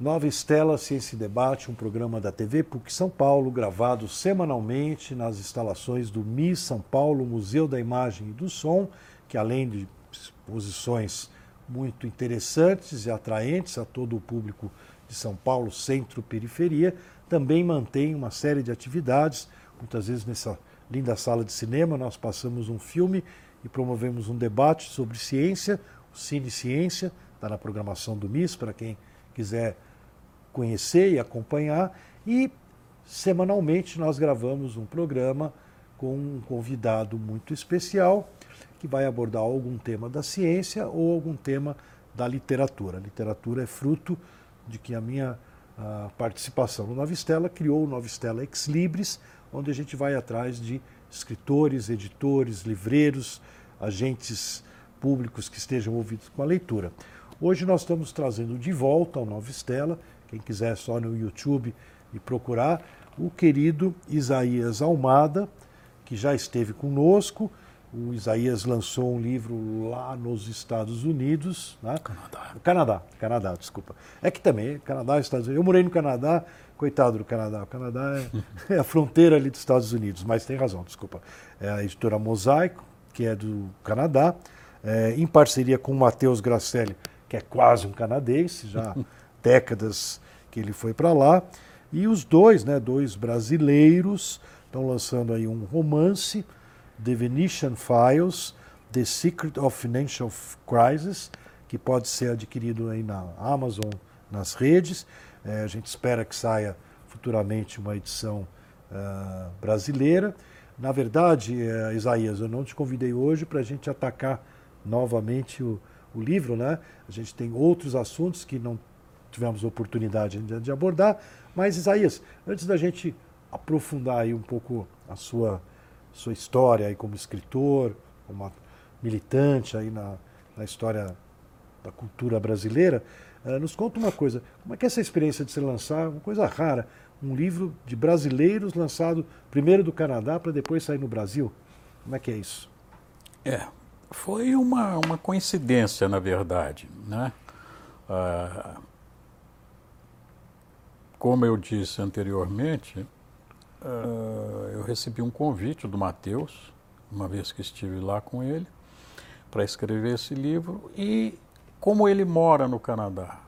Nova Estela Ciência e Debate, um programa da TV PUC São Paulo, gravado semanalmente nas instalações do MIS São Paulo, Museu da Imagem e do Som, que além de exposições muito interessantes e atraentes a todo o público de São Paulo, centro-periferia, também mantém uma série de atividades. Muitas vezes nessa linda sala de cinema nós passamos um filme e promovemos um debate sobre ciência, o Cine Ciência, está na programação do MIS, para quem quiser conhecer e acompanhar. E semanalmente nós gravamos um programa com um convidado muito especial que vai abordar algum tema da ciência ou algum tema da literatura. A literatura é fruto de que a minha a participação no Novistela criou o Novistela Ex Libris, onde a gente vai atrás de escritores, editores, livreiros, agentes públicos que estejam ouvidos com a leitura. Hoje nós estamos trazendo de volta ao Nova Estela, quem quiser só no YouTube e procurar, o querido Isaías Almada, que já esteve conosco. O Isaías lançou um livro lá nos Estados Unidos. Né? Canadá. Canadá, Canadá, desculpa. É que também, Canadá, Estados Unidos. Eu morei no Canadá, coitado do Canadá. O Canadá é, é a fronteira ali dos Estados Unidos, mas tem razão, desculpa. É a editora Mosaico, que é do Canadá, é, em parceria com o Matheus Gracelli, que é quase um canadense, já décadas que ele foi para lá. E os dois, né, dois brasileiros, estão lançando aí um romance, The Venetian Files, The Secret of Financial Crisis, que pode ser adquirido aí na Amazon, nas redes. É, a gente espera que saia futuramente uma edição uh, brasileira. Na verdade, uh, Isaías, eu não te convidei hoje para a gente atacar novamente o, o livro, né? A gente tem outros assuntos que não tivemos oportunidade de, abordar, mas Isaías, antes da gente aprofundar aí um pouco a sua sua história aí como escritor, como militante aí na, na história da cultura brasileira, uh, nos conta uma coisa, como é que é essa experiência de se lançar, uma coisa rara, um livro de brasileiros lançado primeiro do Canadá para depois sair no Brasil? Como é que é isso? É, foi uma, uma coincidência, na verdade. Né? Ah, como eu disse anteriormente, ah, eu recebi um convite do Mateus, uma vez que estive lá com ele, para escrever esse livro. E como ele mora no Canadá,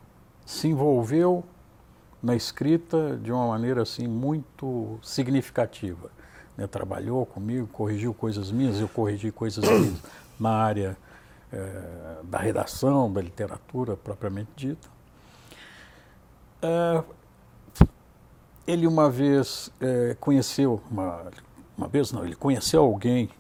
se envolveu na escrita de uma maneira assim muito significativa. Né? Trabalhou comigo, corrigiu coisas minhas, eu corrigi coisas minhas na área é, da redação, da literatura propriamente dita. É, ele uma vez é, conheceu, uma, uma vez não, ele conheceu alguém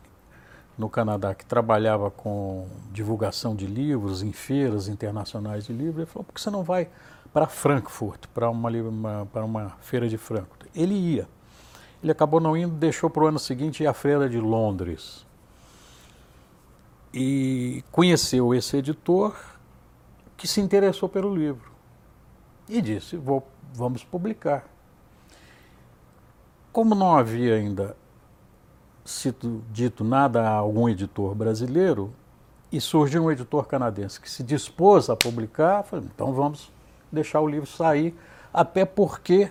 no Canadá que trabalhava com divulgação de livros em feiras internacionais de livros. Ele falou: por que você não vai para Frankfurt, para uma, uma, para uma feira de Frankfurt? Ele ia. Ele acabou não indo, deixou para o ano seguinte ir à feira de Londres e conheceu esse editor que se interessou pelo livro e disse: Vou, vamos publicar. Como não havia ainda sido dito nada a algum editor brasileiro, e surgiu um editor canadense que se dispôs a publicar, falei, então vamos deixar o livro sair, até porque,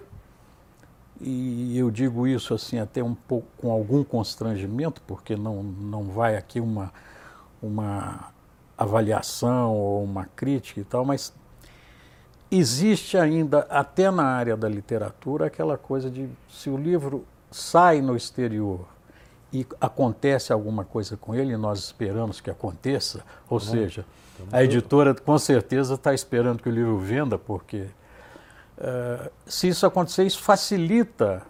e eu digo isso assim até um pouco com algum constrangimento, porque não, não vai aqui uma uma avaliação ou uma crítica e tal, mas existe ainda, até na área da literatura, aquela coisa de se o livro sai no exterior e acontece alguma coisa com ele, e nós esperamos que aconteça, ou seja, a editora com certeza está esperando que o livro venda, porque uh, se isso acontecer, isso facilita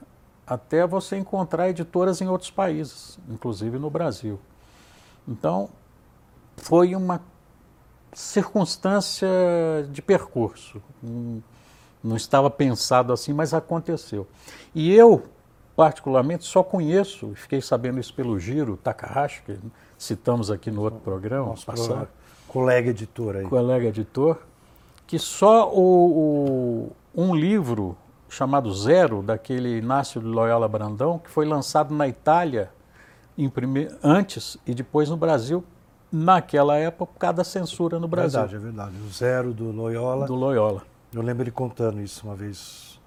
até você encontrar editoras em outros países, inclusive no Brasil. Então, foi uma circunstância de percurso. Não estava pensado assim, mas aconteceu. E eu, particularmente, só conheço, fiquei sabendo isso pelo Giro Takahashi, que citamos aqui no outro programa, Nosso passado. colega editor aí. Colega editor, que só o, o, um livro chamado Zero, daquele Inácio de Loyola Brandão, que foi lançado na Itália prime... antes e depois no Brasil naquela época por causa da censura no Brasil. Verdade, é verdade. O zero do Loyola. Do Loyola. Eu lembro ele contando isso uma vez.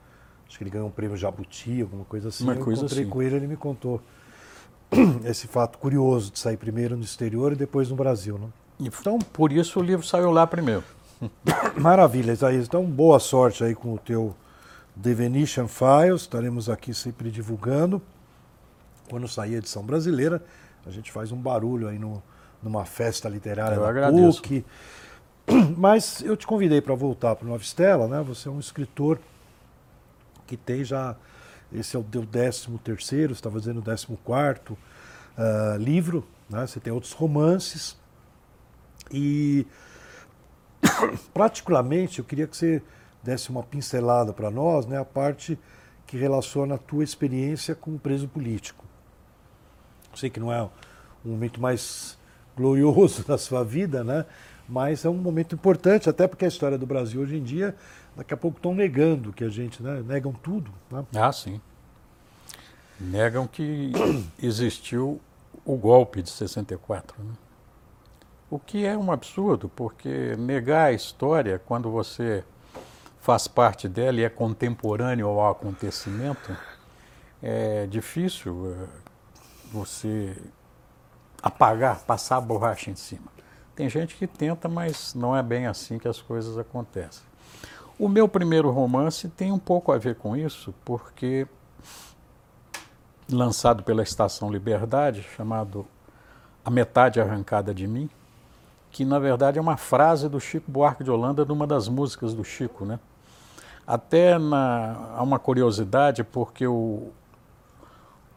Acho que ele ganhou um prêmio Jabuti, alguma coisa assim. Uma eu coisa encontrei assim. com ele ele me contou esse fato curioso de sair primeiro no exterior e depois no Brasil. Né? Então, por isso o livro saiu lá primeiro. maravilha, Isaías. Então, boa sorte aí com o teu The Venetian Files. Estaremos aqui sempre divulgando. Quando sair a edição brasileira, a gente faz um barulho aí no, numa festa literária Eu agradeço. PUC. Mas eu te convidei para voltar para o Nova Estela, né? Você é um escritor que tem já. Esse é o teu 13 terceiro, você está fazendo o 14 quarto ah, livro, né? Você tem outros romances. E particularmente eu queria que você desse uma pincelada para nós, né? A parte que relaciona a tua experiência com o preso político. Eu sei que não é um momento mais glorioso da sua vida, né? Mas é um momento importante, até porque a história do Brasil hoje em dia, daqui a pouco estão negando que a gente, né? Negam tudo, né? Ah, sim. Negam que existiu o golpe de 64. Né? O que é um absurdo, porque negar a história, quando você faz parte dela e é contemporâneo ao acontecimento, é difícil eh, você apagar, passar a borracha em cima. Tem gente que tenta, mas não é bem assim que as coisas acontecem. O meu primeiro romance tem um pouco a ver com isso, porque lançado pela Estação Liberdade, chamado A Metade Arrancada de Mim, que na verdade é uma frase do Chico Buarque de Holanda numa das músicas do Chico, né? Até na, há uma curiosidade, porque o,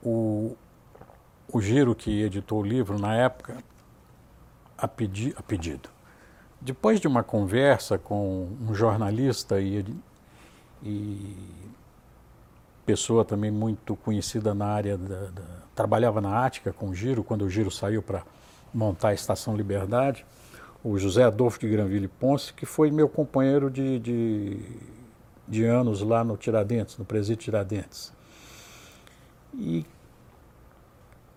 o, o Giro que editou o livro na época, a, pedi, a pedido, depois de uma conversa com um jornalista e, e pessoa também muito conhecida na área da, da, trabalhava na Ática com o Giro quando o Giro saiu para montar a Estação Liberdade o José Adolfo de Granville Ponce que foi meu companheiro de, de, de anos lá no Tiradentes no presídio Tiradentes. E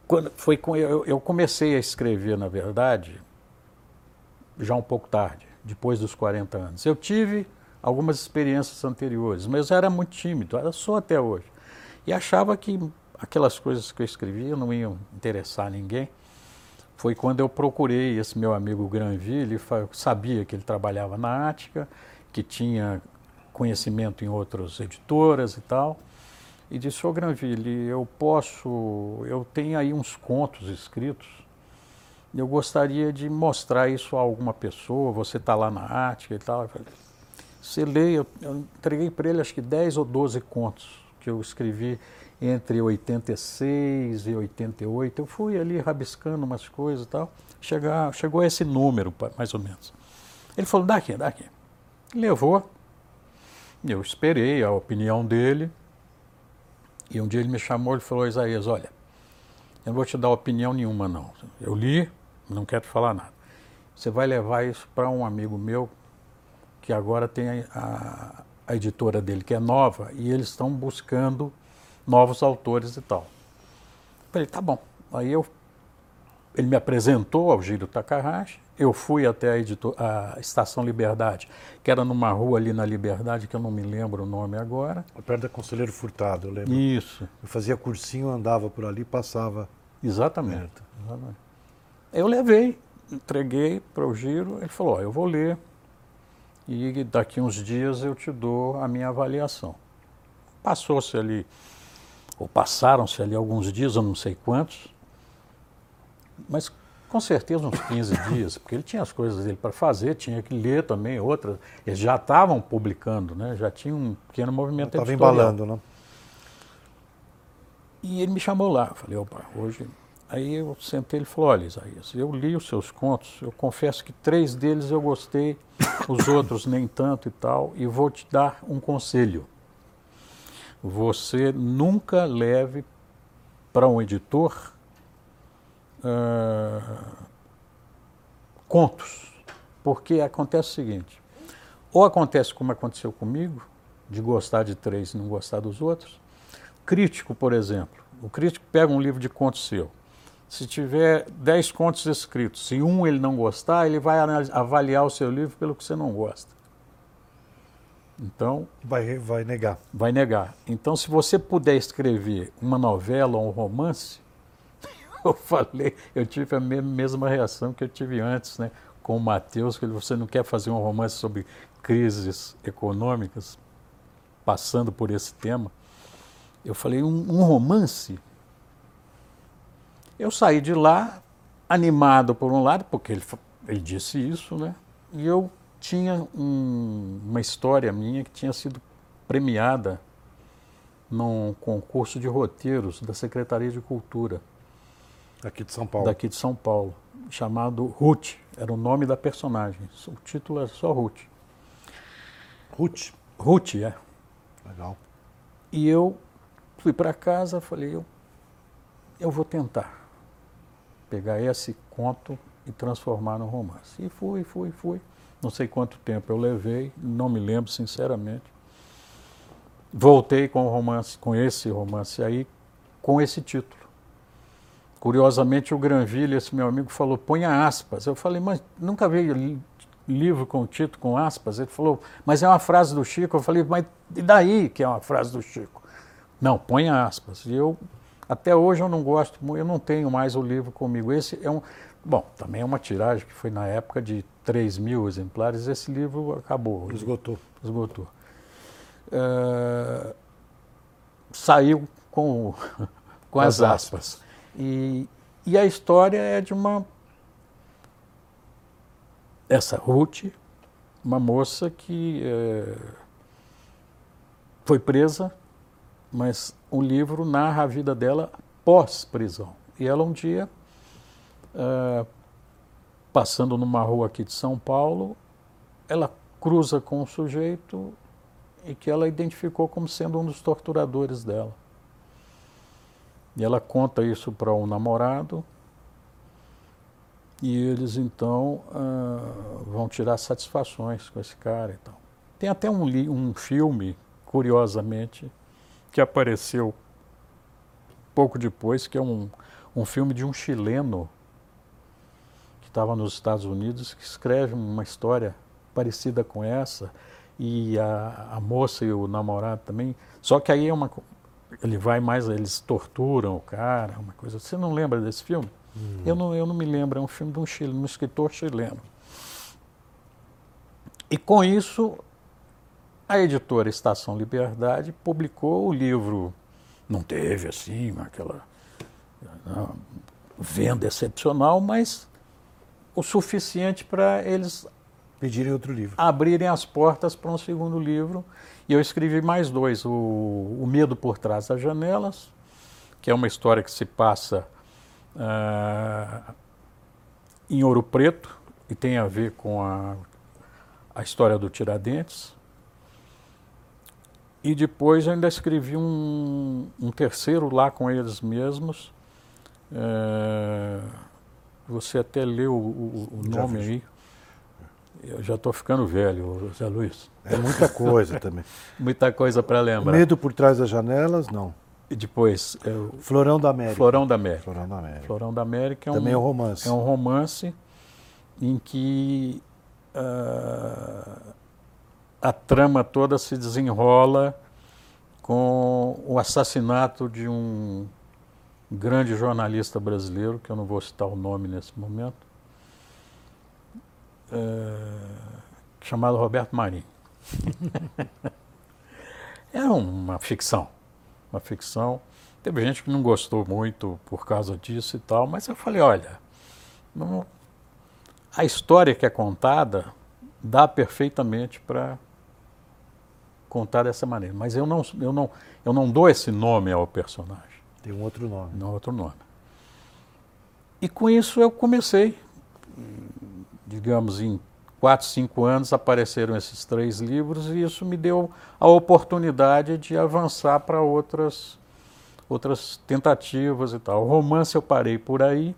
quando foi com eu, eu comecei a escrever na verdade já um pouco tarde depois dos 40 anos eu tive algumas experiências anteriores, mas eu era muito tímido, era só até hoje. E achava que aquelas coisas que eu escrevia não iam interessar ninguém. Foi quando eu procurei esse meu amigo Granville, eu sabia que ele trabalhava na Ática, que tinha conhecimento em outras editoras e tal, e disse, ô Granville, eu posso, eu tenho aí uns contos escritos, eu gostaria de mostrar isso a alguma pessoa, você está lá na Ática e tal. Eu falei, você lê, eu, eu entreguei para ele acho que 10 ou 12 contos que eu escrevi entre 86 e 88. Eu fui ali rabiscando umas coisas e tal. Chegar, chegou a esse número, mais ou menos. Ele falou, daqui, daqui. Levou. Eu esperei a opinião dele. E um dia ele me chamou e falou, Isaías, olha, eu não vou te dar opinião nenhuma não. Eu li, não quero falar nada. Você vai levar isso para um amigo meu que agora tem a, a, editora dele, que é nova, e eles estão buscando novos autores e tal. Falei, tá bom. Aí eu, ele me apresentou ao Giro Takahashi, eu fui até a, editor, a Estação Liberdade, que era numa rua ali na Liberdade, que eu não me lembro o nome agora. Perto da Conselheiro Furtado, eu lembro. Isso. Eu fazia cursinho, andava por ali, passava. Exatamente. Exatamente. Eu levei, entreguei para o Giro, ele falou, ó, eu vou ler, e daqui uns dias eu te dou a minha avaliação. Passou-se ali, ou passaram-se ali alguns dias, eu não sei quantos, mas com certeza uns 15 dias, porque ele tinha as coisas dele para fazer, tinha que ler também outras. Eles já estavam publicando, né? já tinha um pequeno movimento Estava embalando, né? E ele me chamou lá, eu falei, opa, hoje Aí eu sentei ele falou, olha Isaías, eu li os seus contos, eu confesso que três deles eu gostei, os outros nem tanto e tal, e vou te dar um conselho. Você nunca leve para um editor uh, contos, porque acontece o seguinte, ou acontece como aconteceu comigo, de gostar de três e não gostar dos outros, crítico, por exemplo, o crítico pega um livro de contos seu, se tiver dez contos escritos, se um ele não gostar, ele vai avaliar o seu livro pelo que você não gosta. Então. Vai, vai negar. Vai negar. Então, se você puder escrever uma novela ou um romance, eu falei, eu tive a mesma reação que eu tive antes, né? Com o Matheus, que você não quer fazer um romance sobre crises econômicas, passando por esse tema. Eu falei, um, um romance? Eu saí de lá animado por um lado, porque ele, ele disse isso, né? E eu tinha um, uma história minha que tinha sido premiada num concurso de roteiros da Secretaria de Cultura. Daqui de São Paulo. Daqui de São Paulo, chamado Ruth, era o nome da personagem. O título era só Ruth. Ruth? Ruth, é. Legal. E eu fui para casa, falei, eu, eu vou tentar pegar esse conto e transformar num romance. E fui, fui, fui. Não sei quanto tempo eu levei, não me lembro sinceramente. Voltei com o romance, com esse romance aí, com esse título. Curiosamente, o Granville, esse meu amigo, falou: ponha aspas. Eu falei, mas nunca veio livro com título com aspas. Ele falou, mas é uma frase do Chico. Eu falei, mas e daí que é uma frase do Chico? Não, ponha aspas. E eu, até hoje, eu não gosto, eu não tenho mais o livro comigo. Esse é um. Bom, também é uma tiragem que foi na época de 3 mil exemplares. Esse livro acabou. Esgotou. Esgotou. Uh, saiu com, com as, as aspas. aspas. E, e a história é de uma. Essa Ruth, uma moça que é, foi presa, mas o livro narra a vida dela pós-prisão. E ela um dia, é, passando numa rua aqui de São Paulo, ela cruza com um sujeito e que ela identificou como sendo um dos torturadores dela. E ela conta isso para um namorado e eles então uh, vão tirar satisfações com esse cara e tal. Tem até um, um filme, curiosamente, que apareceu pouco depois, que é um, um filme de um chileno que estava nos Estados Unidos, que escreve uma história parecida com essa, e a, a moça e o namorado também. Só que aí é uma, ele vai mais, eles torturam o cara, uma coisa. Você não lembra desse filme? Hum. Eu, não, eu não me lembro, é um filme de um, chileno, um escritor chileno. E com isso, a editora Estação Liberdade publicou o livro. Não teve assim, aquela não, venda excepcional, mas o suficiente para eles pedirem outro livro. Abrirem as portas para um segundo livro e eu escrevi mais dois: o, o Medo por Trás das Janelas, que é uma história que se passa uh, em Ouro Preto e tem a ver com a, a história do Tiradentes. E depois eu ainda escrevi um, um terceiro lá com eles mesmos. Uh, você até leu o, o, o nome aí. Eu já estou ficando velho, José Luiz. É muita coisa também. muita coisa para lembrar. Medo por trás das janelas, não. E depois. Eu... Florão da América. Florão da América. Florão da América. Florão da América é um, também é um romance. É um romance em que uh, a trama toda se desenrola com o assassinato de um grande jornalista brasileiro, que eu não vou citar o nome nesse momento, é, chamado Roberto Marinho. é uma ficção, uma ficção. Teve gente que não gostou muito por causa disso e tal, mas eu falei, olha, não, a história que é contada dá perfeitamente para contar dessa maneira. Mas eu não, eu, não, eu não dou esse nome ao personagem. Tem um outro nome. Não outro nome. E com isso eu comecei digamos, em quatro, cinco anos apareceram esses três livros e isso me deu a oportunidade de avançar para outras, outras tentativas e tal. O romance eu parei por aí,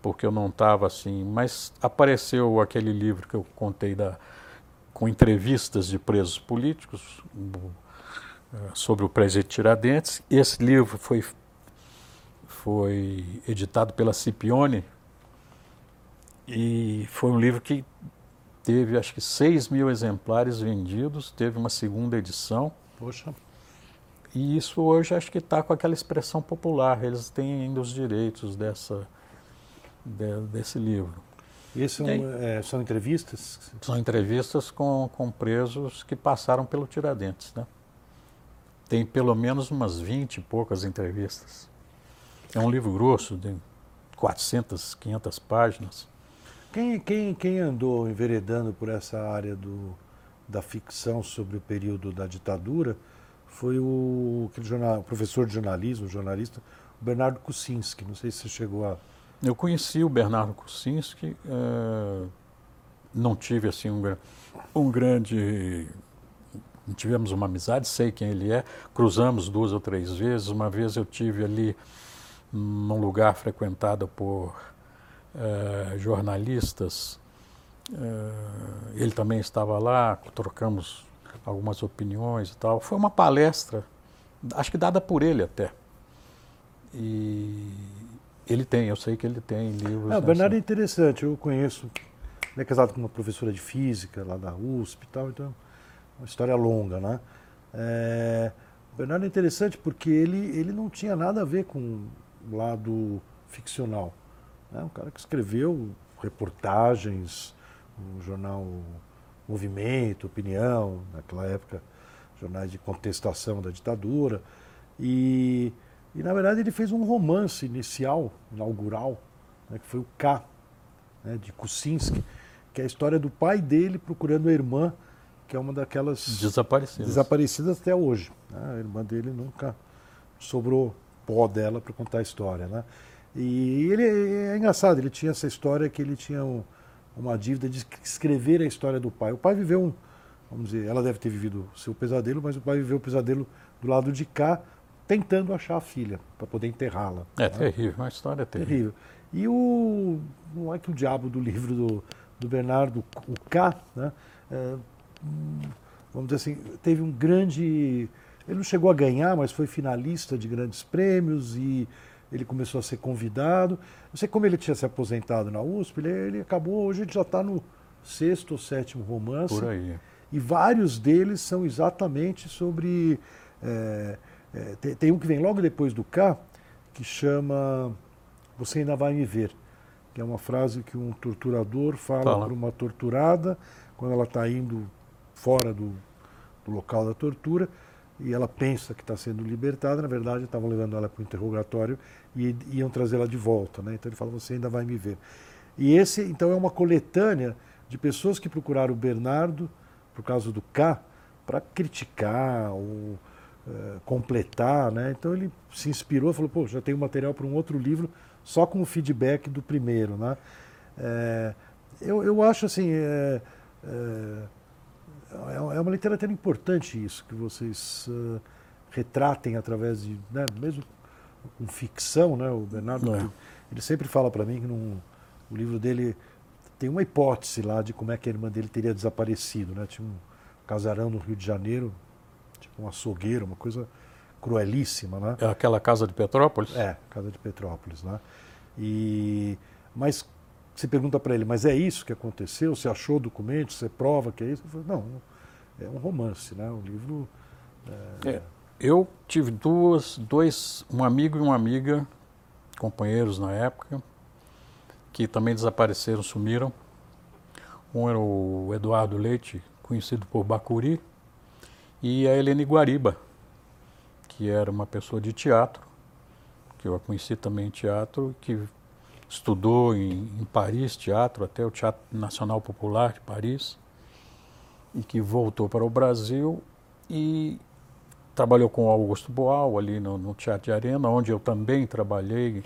porque eu não estava assim, mas apareceu aquele livro que eu contei da, com entrevistas de presos políticos eh, sobre o presidente Tiradentes. Esse livro foi, foi editado pela Cipione, e foi um livro que teve acho que 6 mil exemplares vendidos, teve uma segunda edição. Poxa. E isso hoje acho que está com aquela expressão popular, eles têm ainda os direitos dessa, de, desse livro. São, é, são entrevistas? São entrevistas com, com presos que passaram pelo Tiradentes, né? Tem pelo menos umas 20 e poucas entrevistas. É um livro grosso, de 400, 500 páginas. Quem, quem, quem andou enveredando por essa área do, da ficção sobre o período da ditadura foi o, jornal, professor de jornalismo, jornalista, o Bernardo Kucinski. Não sei se você chegou a. Eu conheci o Bernardo Kucinski, é, não tive assim um, um grande. Tivemos uma amizade, sei quem ele é, cruzamos duas ou três vezes. Uma vez eu tive ali num lugar frequentado por uh, jornalistas. Uh, ele também estava lá, trocamos algumas opiniões e tal. Foi uma palestra, acho que dada por ele até. E ele tem, eu sei que ele tem livros. É, o Bernardo é interessante, eu conheço. Ele é casado com uma professora de física lá da USP e tal, então uma história longa, né? É, o Bernardo é interessante porque ele, ele não tinha nada a ver com o lado ficcional. Né? Um cara que escreveu reportagens no jornal Movimento, Opinião, naquela época, jornais de contestação da ditadura. E, e na verdade, ele fez um romance inicial, inaugural, né, que foi o K, né, de Kuczynski, que é a história do pai dele procurando a irmã, que é uma daquelas desaparecidas, desaparecidas até hoje. Né? A irmã dele nunca sobrou pó dela para contar a história. Né? E ele é engraçado, ele tinha essa história que ele tinha um, uma dívida de escrever a história do pai. O pai viveu um, vamos dizer, ela deve ter vivido o seu pesadelo, mas o pai viveu o pesadelo do lado de cá, tentando achar a filha, para poder enterrá-la. É né? terrível, uma história terrível. terrível. E o, não é que o diabo do livro do, do Bernardo, o K, né, é, vamos dizer assim, teve um grande. Ele não chegou a ganhar, mas foi finalista de grandes prêmios e ele começou a ser convidado. Não sei como ele tinha se aposentado na USP, ele, ele acabou, hoje ele já está no sexto ou sétimo romance. Por aí. E vários deles são exatamente sobre. É, é, tem, tem, um que vem logo depois do K, que chama Você ainda vai me ver. Que é uma frase que um torturador fala, fala. para uma torturada, quando ela está indo fora do, do local da tortura e ela pensa que está sendo libertada, na verdade estavam levando ela para o interrogatório e iam trazê-la de volta. Né? Então ele fala, você ainda vai me ver. E esse, então, é uma coletânea de pessoas que procuraram o Bernardo, por causa do K, para criticar ou uh, completar. Né? Então ele se inspirou e falou, pô, já tenho material para um outro livro só com o feedback do primeiro. Né? É, eu, eu acho assim... É, é, é, é uma literatura importante isso, que vocês uh, retratem através de, né, mesmo com ficção, né, o Bernardo, é. ele sempre fala para mim que num, o livro dele tem uma hipótese lá de como é que a irmã dele teria desaparecido, né, tinha um casarão no Rio de Janeiro, tipo um açougueiro, uma coisa cruelíssima, né? É aquela casa de Petrópolis? É, casa de Petrópolis, né? E mas você pergunta para ele, mas é isso que aconteceu? Você achou documentos? Você prova que é isso? Falo, não, é um romance, né? Um livro. É... É, eu tive duas, dois, um amigo e uma amiga, companheiros na época, que também desapareceram, sumiram. Um era o Eduardo Leite, conhecido por Bacuri, e a Helene Guariba, que era uma pessoa de teatro, que eu a conheci também em teatro, que estudou em, em, Paris teatro, até o Teatro Nacional Popular de Paris, e que voltou para o Brasil e trabalhou com Augusto Boal ali no, no Teatro de Arena, onde eu também trabalhei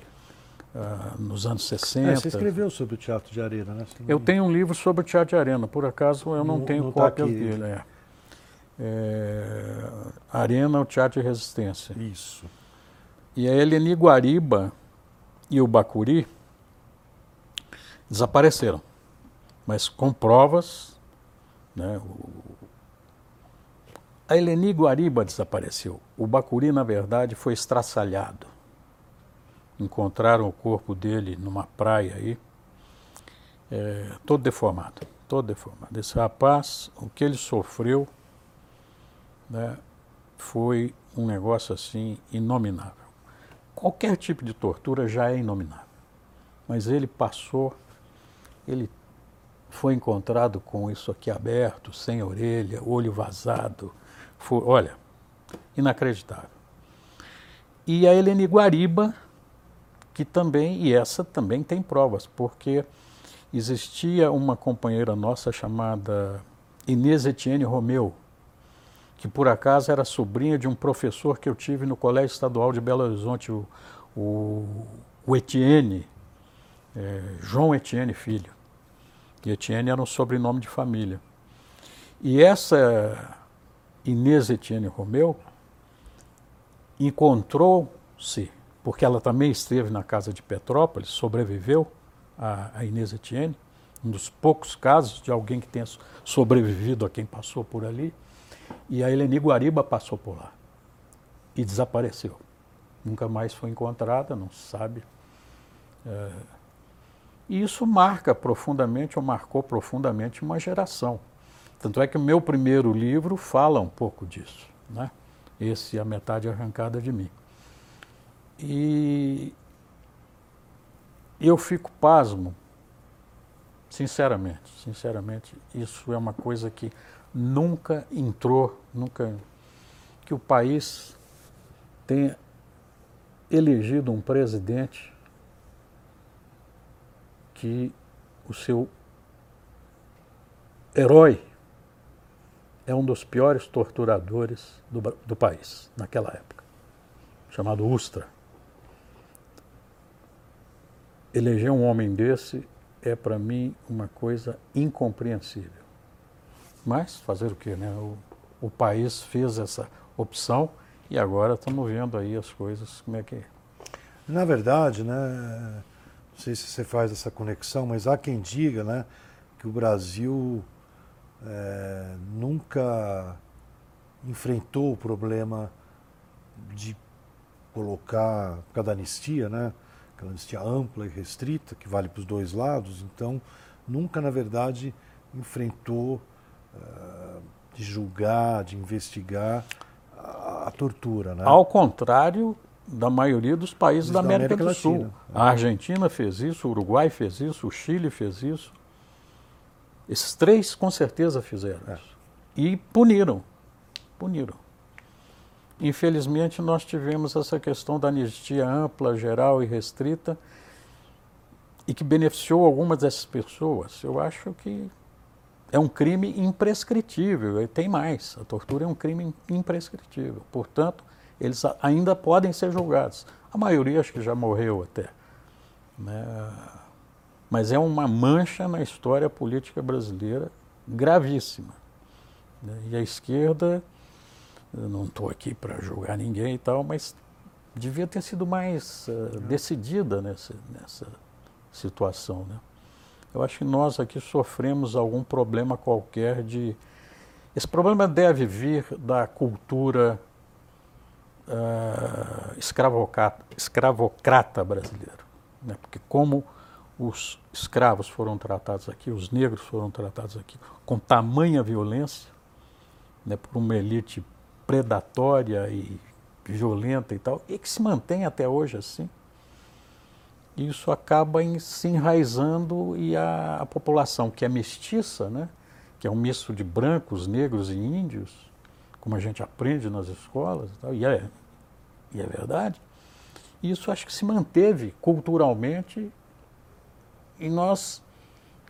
uh, nos anos 60. É, você escreveu sobre o Teatro de Arena, né? Eu tenho um livro sobre o Teatro de Arena, por acaso eu não, não tenho não tá cópia tá dele. É. É, Arena, o Teatro de Resistência. Isso. E a Eleni Guariba e o Bacuri, desapareceram, mas com provas. Né, o... A Eleni Guariba desapareceu. O Bacuri, na verdade, foi estraçalhado. Encontraram o corpo dele numa praia aí, é, todo deformado. todo deformado. Esse rapaz, o que ele sofreu, né, foi um negócio assim inominável. Qualquer tipo de tortura já é inominável. Mas ele passou, ele foi encontrado com isso aqui aberto, sem orelha, olho vazado. Foi, olha, inacreditável. E a Helene Guariba, que também, e essa também tem provas, porque existia uma companheira nossa chamada Inês Etienne Romeu, que por acaso era sobrinha de um professor que eu tive no Colégio Estadual de Belo Horizonte, o, o, o Etienne, é, João Etienne Filho. Etienne era um sobrenome de família. E essa Inês Etienne Romeu encontrou-se, porque ela também esteve na casa de Petrópolis, sobreviveu a, a Inês Etienne, um dos poucos casos de alguém que tenha sobrevivido a quem passou por ali. E a Eleni Guariba passou por lá e desapareceu. Nunca mais foi encontrada, não se sabe. É, e isso marca profundamente, ou marcou profundamente uma geração. Tanto é que o meu primeiro livro fala um pouco disso, né? Esse A Metade Arrancada de Mim. E eu fico pasmo, sinceramente, sinceramente, isso é uma coisa que nunca entrou, nunca que o país tenha elegido um presidente que o seu herói é um dos piores torturadores do, do país naquela época, chamado Ustra. Eleger um homem desse é para mim uma coisa incompreensível. Mas fazer o quê, né? O, o país fez essa opção e agora estamos vendo aí as coisas como é que é. Na verdade, né, não sei se você faz essa conexão, mas há quem diga, né, que o Brasil é, nunca enfrentou o problema de colocar cada anistia, né, aquela anistia ampla e restrita que vale para os dois lados, então nunca, na verdade, enfrentou eh, de julgar, de investigar a, a, tortura. Né? Ao contrário da maioria dos países da, da América, América, do Sul. A Argentina fez isso, o Uruguai fez isso, o Chile fez isso. Esses três com certeza fizeram é. isso. E puniram. Puniram. Infelizmente, nós tivemos essa questão da anistia ampla, geral e restrita, e que beneficiou algumas dessas pessoas. Eu acho que é um crime imprescritível, e tem mais, a tortura é um crime imprescritível. Portanto, eles ainda podem ser julgados. A maioria acho que já morreu até. Né? Mas é uma mancha na história política brasileira gravíssima. Né? E a esquerda, não estou aqui para julgar ninguém e tal, mas devia ter sido mais uh, decidida nessa, nessa situação. Né? Eu acho que nós aqui sofremos algum problema qualquer de. Esse problema deve vir da cultura uh, escravocrata, escravocrata brasileira. Né? Porque, como os escravos foram tratados aqui, os negros foram tratados aqui com tamanha violência, né, por uma elite predatória e violenta e tal, e que se mantém até hoje assim isso acaba em, se enraizando e a, a, população que é mestiça, né, que é um misto de brancos, negros e índios, como a gente aprende nas escolas, e, tal, e, é, e é verdade, isso acho que se manteve culturalmente e nós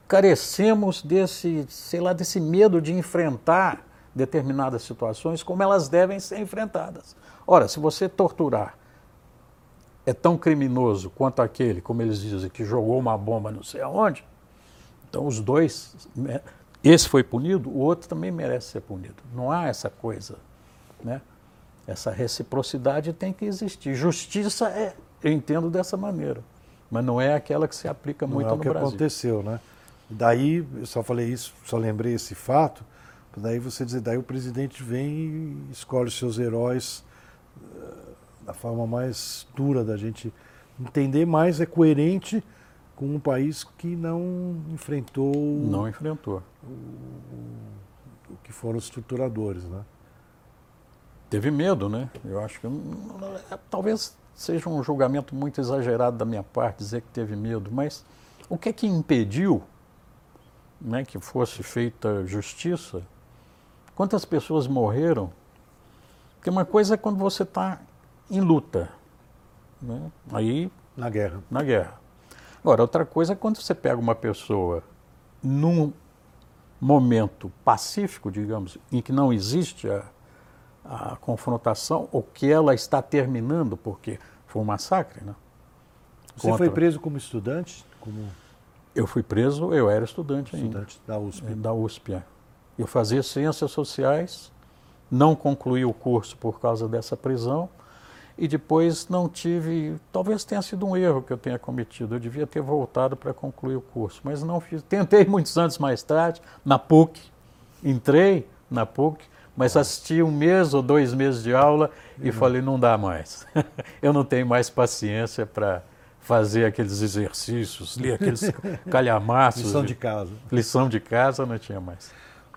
carecemos desse, sei lá, desse medo de enfrentar determinadas situações como elas devem ser enfrentadas. Ora, se você torturar é tão criminoso quanto aquele, como eles dizem, que jogou uma bomba não sei aonde, então os dois, né, esse foi punido, o outro também merece ser punido. Não há essa coisa, né? Essa reciprocidade tem que existir. Justiça é, eu entendo dessa maneira, mas não é aquela que se aplica muito não é no Brasil. o que aconteceu, né? Daí, eu só falei isso, só lembrei esse fato, daí você dizer, daí o presidente vem e escolhe os seus heróis da forma mais dura da gente entender, mas é coerente com um país que não enfrentou Não enfrentou. o que foram os torturadores, né? Teve medo, né? Eu acho que é, talvez seja um julgamento muito exagerado da minha parte dizer que teve medo, mas o que é que impediu né, que fosse feita justiça? Quantas pessoas morreram? Porque uma coisa é quando você está em luta, né? aí Na guerra. na guerra. Agora, outra coisa é quando você pega uma pessoa num momento pacífico, digamos, em que não existe a, a confrontação, ou que ela está terminando, porque foi um massacre, né? Você Contra- foi preso como estudante, como Eu fui preso, eu era estudante ainda. estudante da USP. É, da USP. é. Eu fazia ciências sociais, não concluí o curso por causa dessa prisão e depois não tive. Talvez tenha sido um erro que eu tenha cometido. Eu devia ter voltado para concluir o curso, mas não fiz. Tentei muitos anos mais tarde, na PUC, entrei na PUC, mas assisti um mês ou dois meses de aula e falei: não dá mais. eu não tenho mais paciência para fazer aqueles exercícios, ler aqueles calhamaços. Lição de- de casa. Lição de casa não tinha mais.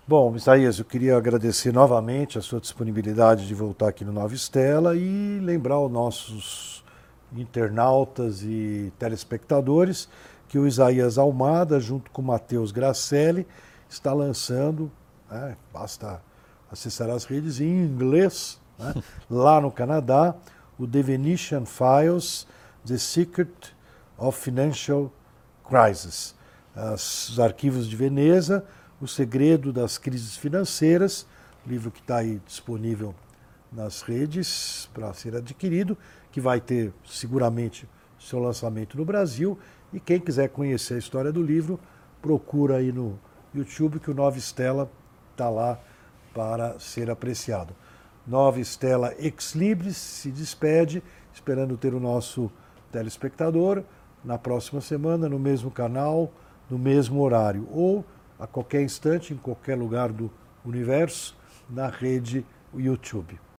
Bom, Isaías, eu queria agradecer novamente a sua disponibilidade de voltar aqui no Nova Estela e lembrar aos nossos internautas e telespectadores que o Isaías Almada, junto com o Matheus Gracelli, está lançando, né, basta acessar as redes em inglês, né, lá no Canadá, o The Venetian Files, The Secret of Financial Crisis. As- os arquivos de Veneza, o segredo das crises financeiras, livro que está aí disponível nas redes para ser adquirido, que vai ter seguramente seu lançamento no Brasil. E quem quiser conhecer a história do livro, procura aí no YouTube que o Nova Estela está lá para ser apreciado. Nova Estela Ex Libris se despede, esperando ter o nosso telespectador na próxima semana, no mesmo canal, no mesmo horário, ou a qualquer instante, em qualquer lugar do universo, na rede YouTube.